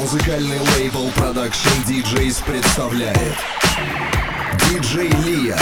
Музыкальный лейбл Production DJs представляет. Диджей Лия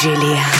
Julia.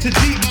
to deep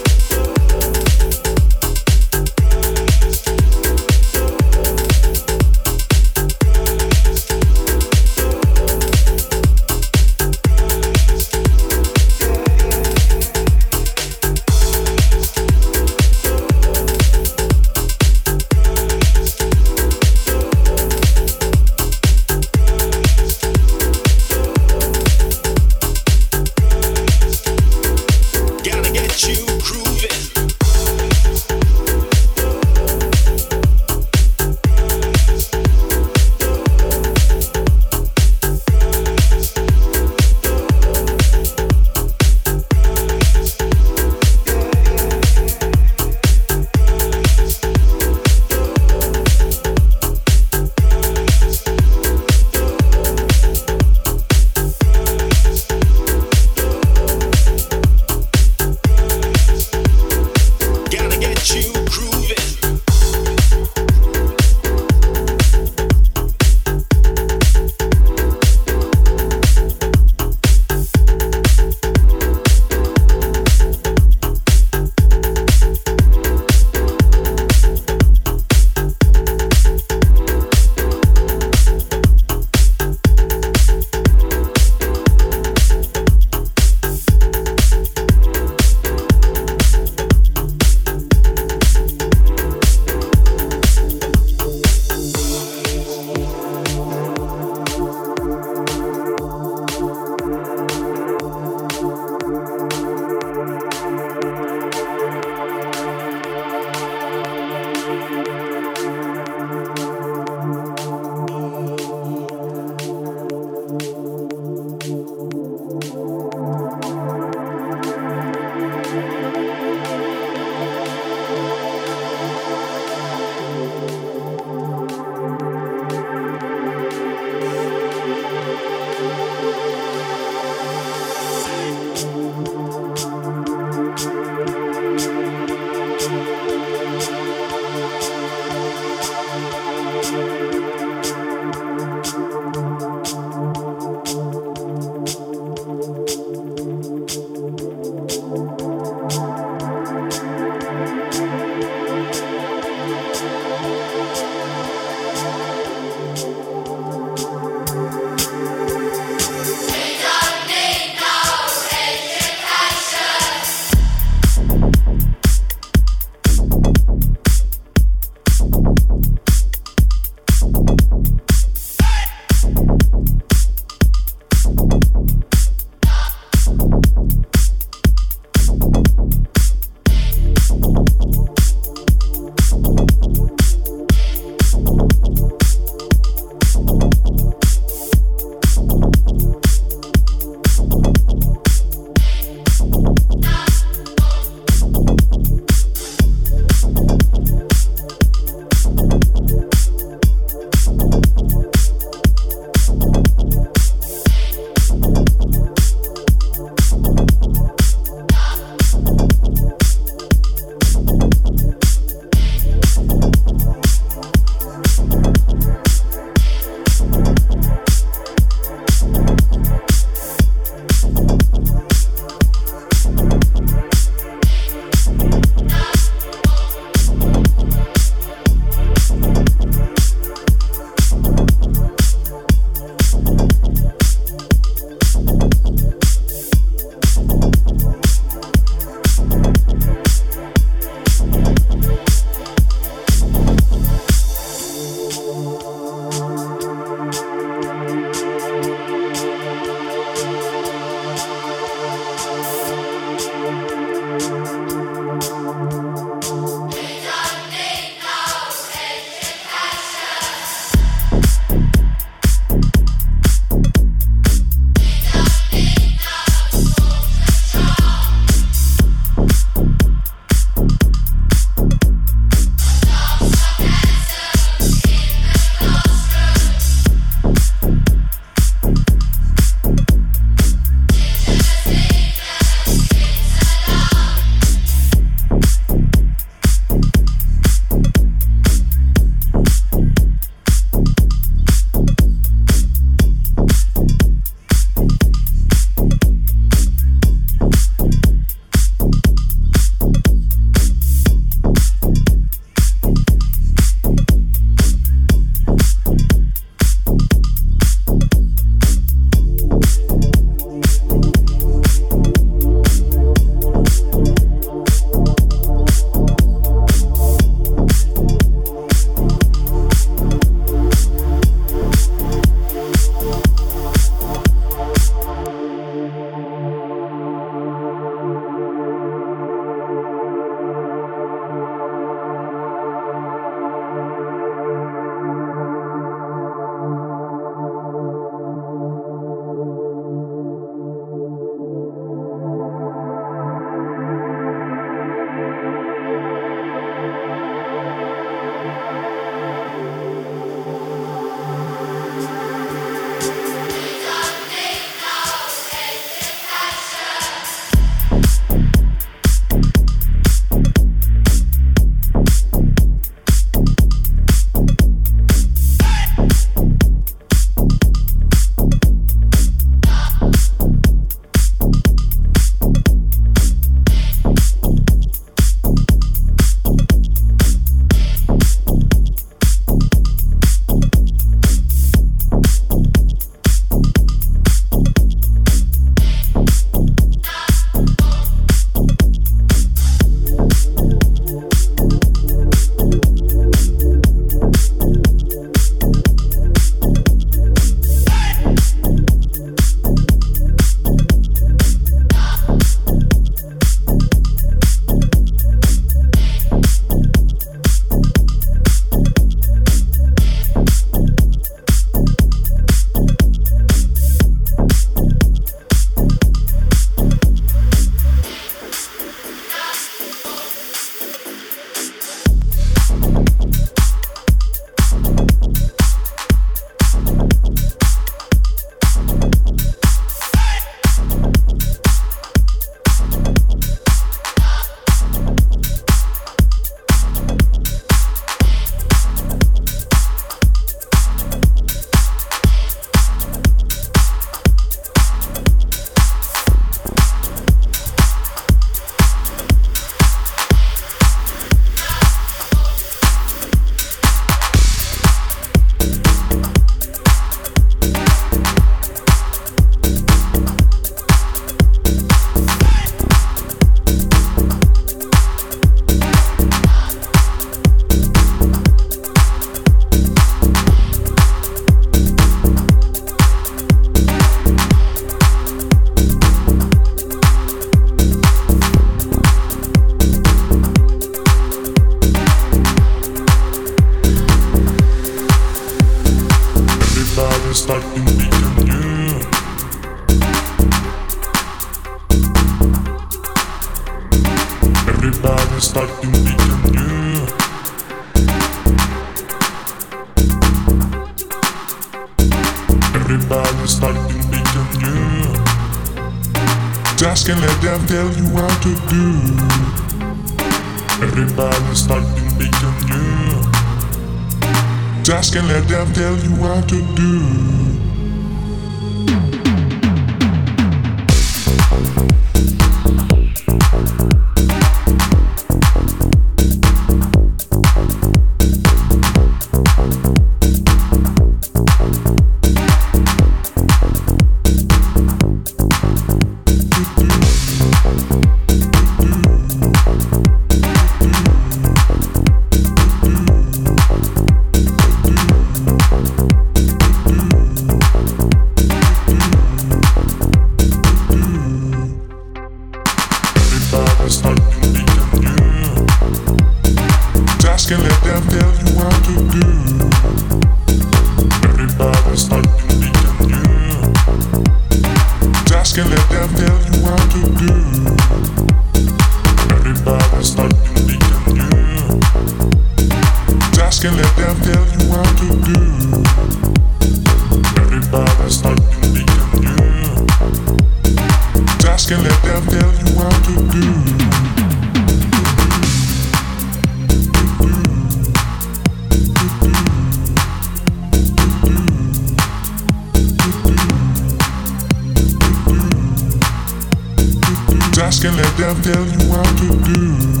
just can't let them tell you what to do.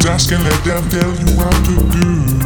Just can't let them tell you what to do.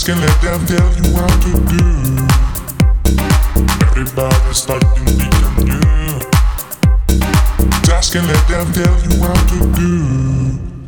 Just can't let them tell you how to do. Everybody's starting to become new. Just can't let them tell you how to do.